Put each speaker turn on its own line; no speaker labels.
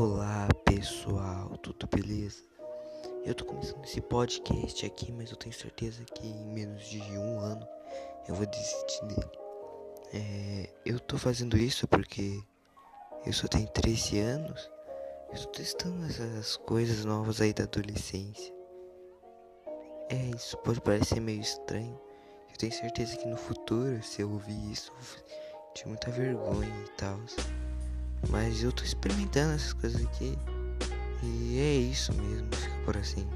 Olá pessoal, tudo beleza? Eu tô começando esse podcast aqui, mas eu tenho certeza que em menos de um ano eu vou desistir dele. É, eu tô fazendo isso porque eu só tenho 13 anos, eu tô testando essas coisas novas aí da adolescência. É, isso pode parecer meio estranho. Eu tenho certeza que no futuro, se eu ouvir isso, eu vou ter muita vergonha e tal. Mas eu tô experimentando essas coisas aqui. E é isso mesmo, fica por assim.